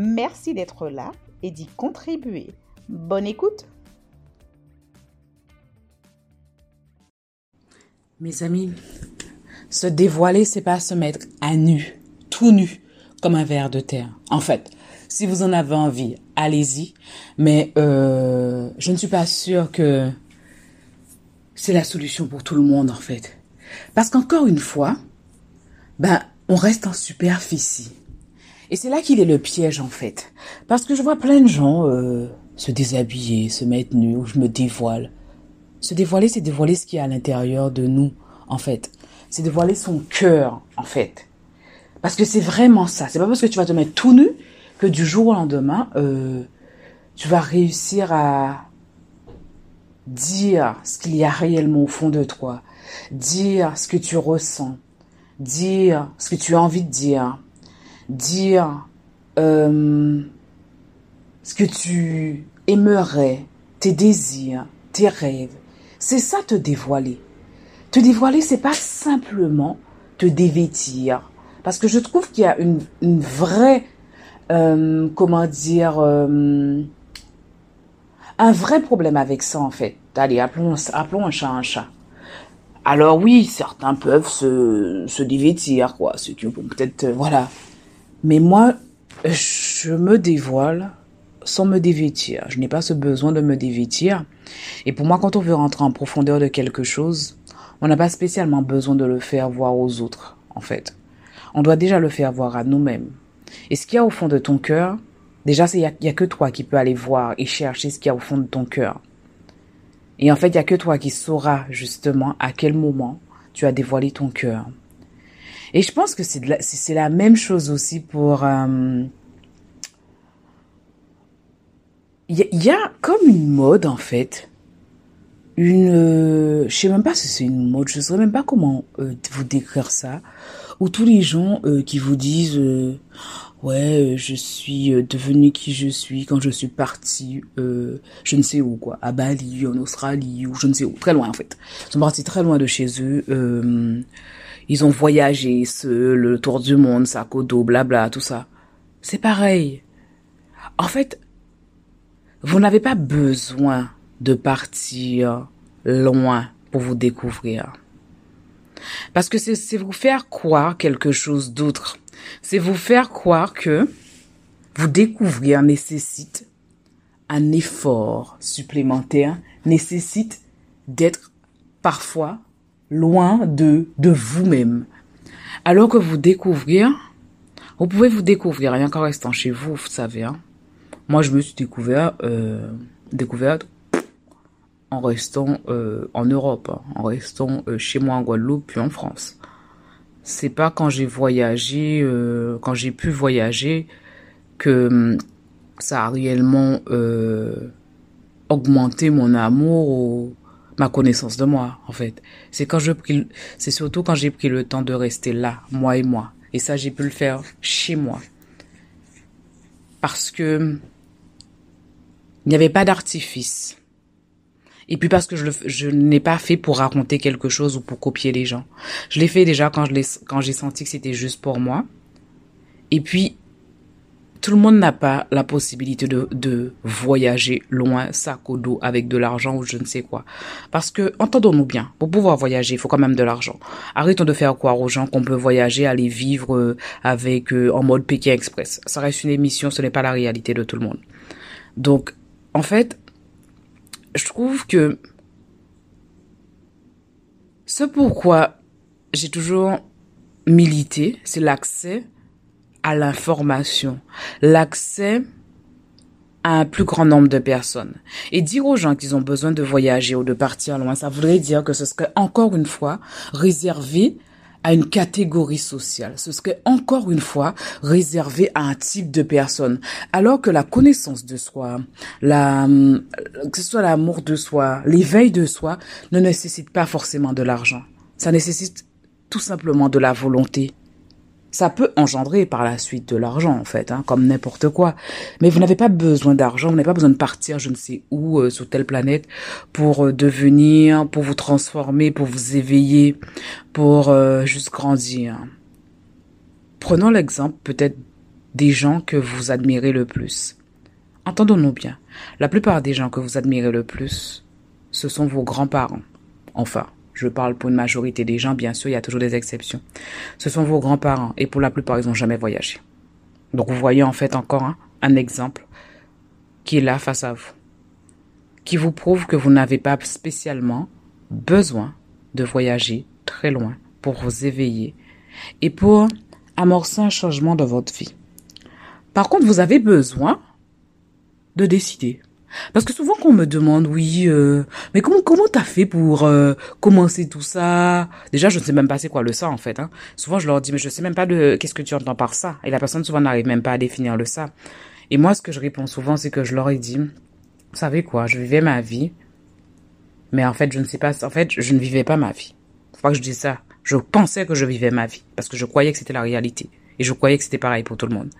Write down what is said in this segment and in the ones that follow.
Merci d'être là et d'y contribuer. Bonne écoute Mes amis, se dévoiler, c'est pas se mettre à nu, tout nu, comme un ver de terre. En fait, si vous en avez envie, allez-y. Mais euh, je ne suis pas sûre que c'est la solution pour tout le monde, en fait. Parce qu'encore une fois, ben, on reste en superficie. Et c'est là qu'il est le piège, en fait. Parce que je vois plein de gens euh, se déshabiller, se mettre nus, ou je me dévoile. Se dévoiler, c'est dévoiler ce qu'il y a à l'intérieur de nous, en fait. C'est dévoiler son cœur, en fait. Parce que c'est vraiment ça. C'est pas parce que tu vas te mettre tout nu que du jour au lendemain, euh, tu vas réussir à dire ce qu'il y a réellement au fond de toi, dire ce que tu ressens, dire ce que tu as envie de dire, dire euh, ce que tu aimerais, tes désirs, tes rêves. C'est ça te dévoiler. Te dévoiler, c'est pas simplement te dévêtir. Parce que je trouve qu'il y a une, une vraie, euh, comment dire, euh, un vrai problème avec ça en fait. Allez, appelons, un chat un chat. Alors oui, certains peuvent se, se dévêtir, quoi, ceux qui vont peut-être, voilà. Mais moi, je me dévoile sans me dévêtir. Je n'ai pas ce besoin de me dévêtir. Et pour moi, quand on veut rentrer en profondeur de quelque chose, on n'a pas spécialement besoin de le faire voir aux autres, en fait. On doit déjà le faire voir à nous-mêmes. Et ce qu'il y a au fond de ton cœur, déjà, il n'y a, que toi qui peux aller voir et chercher ce qu'il y a au fond de ton cœur. Et en fait, il n'y a que toi qui sauras justement à quel moment tu as dévoilé ton cœur. Et je pense que c'est la, la même chose aussi pour... Euh, il y, a comme une mode en fait. Une euh, je sais même pas si c'est une mode je saurais même pas comment euh, vous décrire ça où tous les gens euh, qui vous disent euh, ouais je suis devenu qui je suis quand je suis parti je ne sais où quoi à Bali en Australie ou je ne sais où très loin en fait. Ils sont partis très loin de chez eux ils ont voyagé ce, le tour du monde sac au dos blabla tout ça c'est pareil en fait vous n'avez pas besoin de partir loin pour vous découvrir. Parce que c'est vous faire croire quelque chose d'autre. C'est vous faire croire que vous découvrir nécessite un effort supplémentaire, nécessite d'être parfois loin de, de vous-même. Alors que vous découvrir, vous pouvez vous découvrir rien qu'en restant chez vous, vous savez. Hein. Moi, je me suis découvert, euh, découverte en restant euh, en Europe, hein, en restant euh, chez moi en Guadeloupe puis en France. C'est pas quand j'ai voyagé, euh, quand j'ai pu voyager, que hum, ça a réellement augmenté mon amour ou ma connaissance de moi en fait. C'est quand je pris, c'est surtout quand j'ai pris le temps de rester là, moi et moi. Et ça j'ai pu le faire chez moi parce que il n'y avait pas d'artifice. Et puis parce que je, je n'ai pas fait pour raconter quelque chose ou pour copier les gens. Je l'ai fait déjà quand j'ai senti que c'était juste pour moi. Et puis tout le monde n'a pas la possibilité de, de voyager loin, sac au dos, avec de l'argent ou je ne sais quoi. Parce que, entendons-nous bien, pour pouvoir voyager, il faut quand même de l'argent. Arrêtons de faire croire aux gens qu'on peut voyager, aller vivre euh, avec euh, en mode Pékin Express. Ça reste une émission, ce n'est pas la réalité de tout le monde. Donc, en fait, je trouve que ce pourquoi j'ai toujours milité, c'est l'accès à l'information, l'accès à un plus grand nombre de personnes. Et dire aux gens qu'ils ont besoin de voyager ou de partir loin, ça voudrait dire que ce serait encore une fois réservé à une catégorie sociale. Ce serait encore une fois réservé à un type de personne. Alors que la connaissance de soi, la, que ce soit l'amour de soi, l'éveil de soi, ne nécessite pas forcément de l'argent. Ça nécessite tout simplement de la volonté, ça peut engendrer par la suite de l'argent, en fait, hein, comme n'importe quoi. Mais vous n'avez pas besoin d'argent, vous n'avez pas besoin de partir je ne sais où, euh, sur telle planète, pour euh, devenir, pour vous transformer, pour vous éveiller, pour euh, juste grandir. Prenons l'exemple peut-être des gens que vous admirez le plus. Entendons-nous bien. La plupart des gens que vous admirez le plus, ce sont vos grands-parents. Enfin, je parle pour une majorité des gens, bien sûr, il y a toujours des exceptions. Ce sont vos grands-parents et pour la plupart, ils n'ont jamais voyagé. Donc vous voyez en fait encore un exemple qui est là face à vous, qui vous prouve que vous n'avez pas spécialement besoin de voyager très loin pour vous éveiller et pour amorcer un changement dans votre vie. Par contre, vous avez besoin de décider. Parce que souvent quand on me demande, oui, euh, mais comment comment t'as fait pour euh, commencer tout ça? Déjà, je ne sais même pas c'est quoi le ça en fait. Hein. Souvent, je leur dis, mais je sais même pas de qu'est-ce que tu entends par ça? Et la personne souvent n'arrive même pas à définir le ça. Et moi, ce que je réponds souvent, c'est que je leur ai dit, vous savez quoi, je vivais ma vie, mais en fait, je ne sais pas. En fait, je ne vivais pas ma vie. Faut pas que je dise ça. Je pensais que je vivais ma vie parce que je croyais que c'était la réalité et je croyais que c'était pareil pour tout le monde.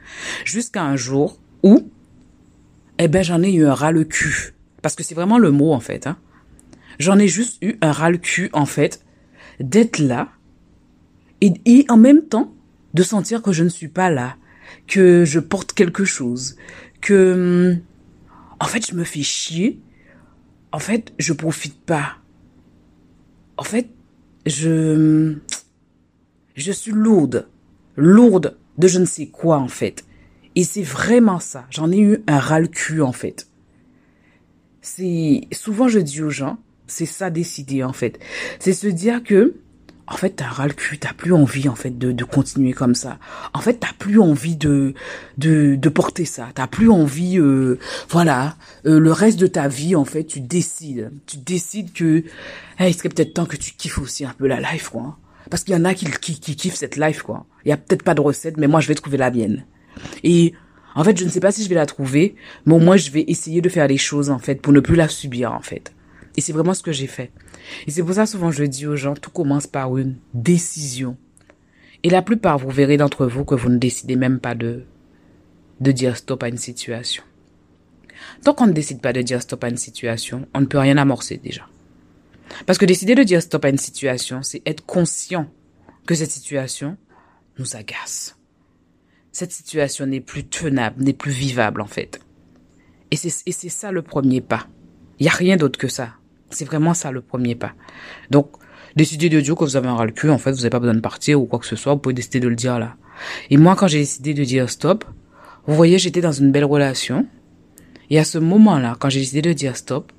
Jusqu'à un jour où eh ben j'en ai eu un ras le cul. Parce que c'est vraiment le mot en fait. Hein. J'en ai juste eu un ras le cul en fait d'être là et, et en même temps de sentir que je ne suis pas là, que je porte quelque chose, que hum, en fait je me fais chier. En fait, je profite pas. En fait, je hum, je suis lourde, lourde de je ne sais quoi en fait. Et c'est vraiment ça. J'en ai eu un ras le cul, en fait. C'est, souvent je dis aux gens, c'est ça décider, en fait. C'est se dire que, en fait, t'as ras le cul, t'as plus envie, en fait, de, continuer comme ça. En fait, t'as plus envie de, de, porter ça. T'as plus envie, euh, voilà, euh, le reste de ta vie, en fait, tu décides. Tu décides que, il serait peut-être temps que tu kiffes aussi un peu la life, quoi. Parce qu'il y en a qui, qui, qui kiffent cette life, quoi. Il y a peut-être pas de recette, mais moi, je vais trouver la mienne. Et en fait, je ne sais pas si je vais la trouver, mais au moins je vais essayer de faire les choses en fait pour ne plus la subir en fait. Et c'est vraiment ce que j'ai fait. Et c'est pour ça souvent je dis aux gens, tout commence par une décision. Et la plupart, vous verrez d'entre vous que vous ne décidez même pas de de dire stop à une situation. Tant qu'on ne décide pas de dire stop à une situation, on ne peut rien amorcer déjà. Parce que décider de dire stop à une situation, c'est être conscient que cette situation nous agace cette situation n'est plus tenable, n'est plus vivable en fait. Et c'est ça le premier pas. Il n'y a rien d'autre que ça. C'est vraiment ça le premier pas. Donc, décidez de dire que vous avez un ras le cul, en fait, vous n'avez pas besoin de partir ou quoi que ce soit, vous pouvez décider de le dire là. Et moi, quand j'ai décidé de dire stop, vous voyez, j'étais dans une belle relation. Et à ce moment-là, quand j'ai décidé de dire stop,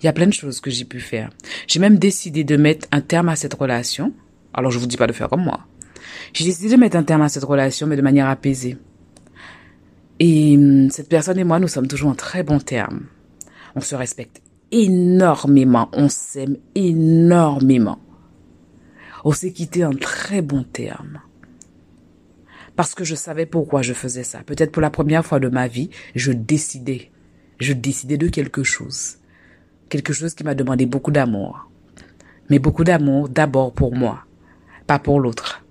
il y a plein de choses que j'ai pu faire. J'ai même décidé de mettre un terme à cette relation. Alors, je vous dis pas de faire comme moi. J'ai décidé de mettre un terme à cette relation, mais de manière apaisée. Et hum, cette personne et moi, nous sommes toujours en très bons termes. On se respecte énormément, on s'aime énormément. On s'est quitté en très bons termes. Parce que je savais pourquoi je faisais ça. Peut-être pour la première fois de ma vie, je décidais. Je décidais de quelque chose. Quelque chose qui m'a demandé beaucoup d'amour. Mais beaucoup d'amour d'abord pour moi, pas pour l'autre.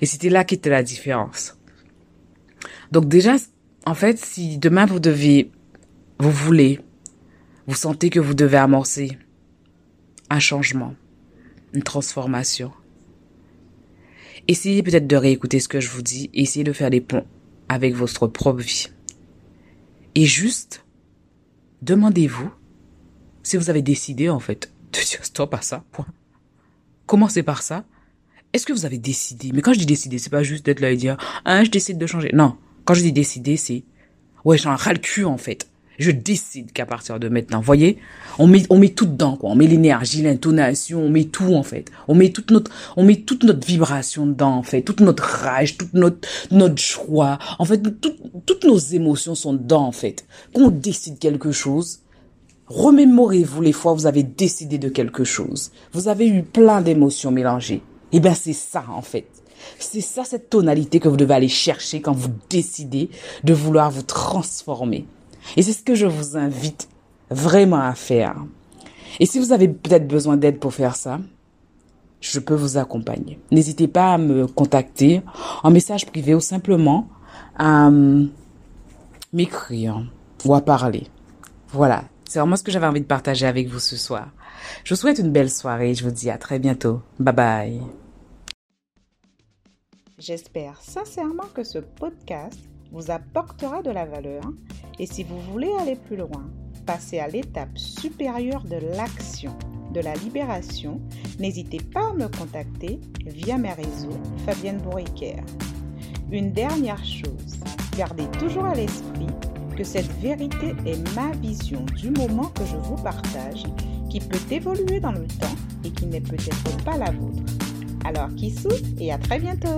Et c'était là qu'était la différence. Donc déjà, en fait, si demain vous devez, vous voulez, vous sentez que vous devez amorcer un changement, une transformation, essayez peut-être de réécouter ce que je vous dis, essayez de faire des ponts avec votre propre vie. Et juste, demandez-vous si vous avez décidé, en fait, de dire stop à ça, point. Commencez par ça, est-ce que vous avez décidé? Mais quand je dis décider, c'est pas juste d'être là et dire, ah, je décide de changer. Non. Quand je dis décider, c'est, ouais, j'en ras le cul, en fait. Je décide qu'à partir de maintenant, voyez, on met, on met tout dedans, quoi. On met l'énergie, l'intonation, on met tout, en fait. On met toute notre, on met toute notre vibration dedans, en fait. Toute notre rage, toute notre, notre joie. En fait, toutes nos émotions sont dedans, en fait. Quand on décide quelque chose, remémorez-vous les fois où vous avez décidé de quelque chose. Vous avez eu plein d'émotions mélangées. Eh bien, c'est ça, en fait. C'est ça cette tonalité que vous devez aller chercher quand vous décidez de vouloir vous transformer. Et c'est ce que je vous invite vraiment à faire. Et si vous avez peut-être besoin d'aide pour faire ça, je peux vous accompagner. N'hésitez pas à me contacter en message privé ou simplement à euh, m'écrire ou à parler. Voilà, c'est vraiment ce que j'avais envie de partager avec vous ce soir. Je vous souhaite une belle soirée. Je vous dis à très bientôt. Bye bye. J'espère sincèrement que ce podcast vous apportera de la valeur et si vous voulez aller plus loin, passer à l'étape supérieure de l'action, de la libération, n'hésitez pas à me contacter via mes réseaux Fabienne Bourriquer. Une dernière chose, gardez toujours à l'esprit que cette vérité est ma vision du moment que je vous partage, qui peut évoluer dans le temps et qui n'est peut-être pas la vôtre. Alors, qui et à très bientôt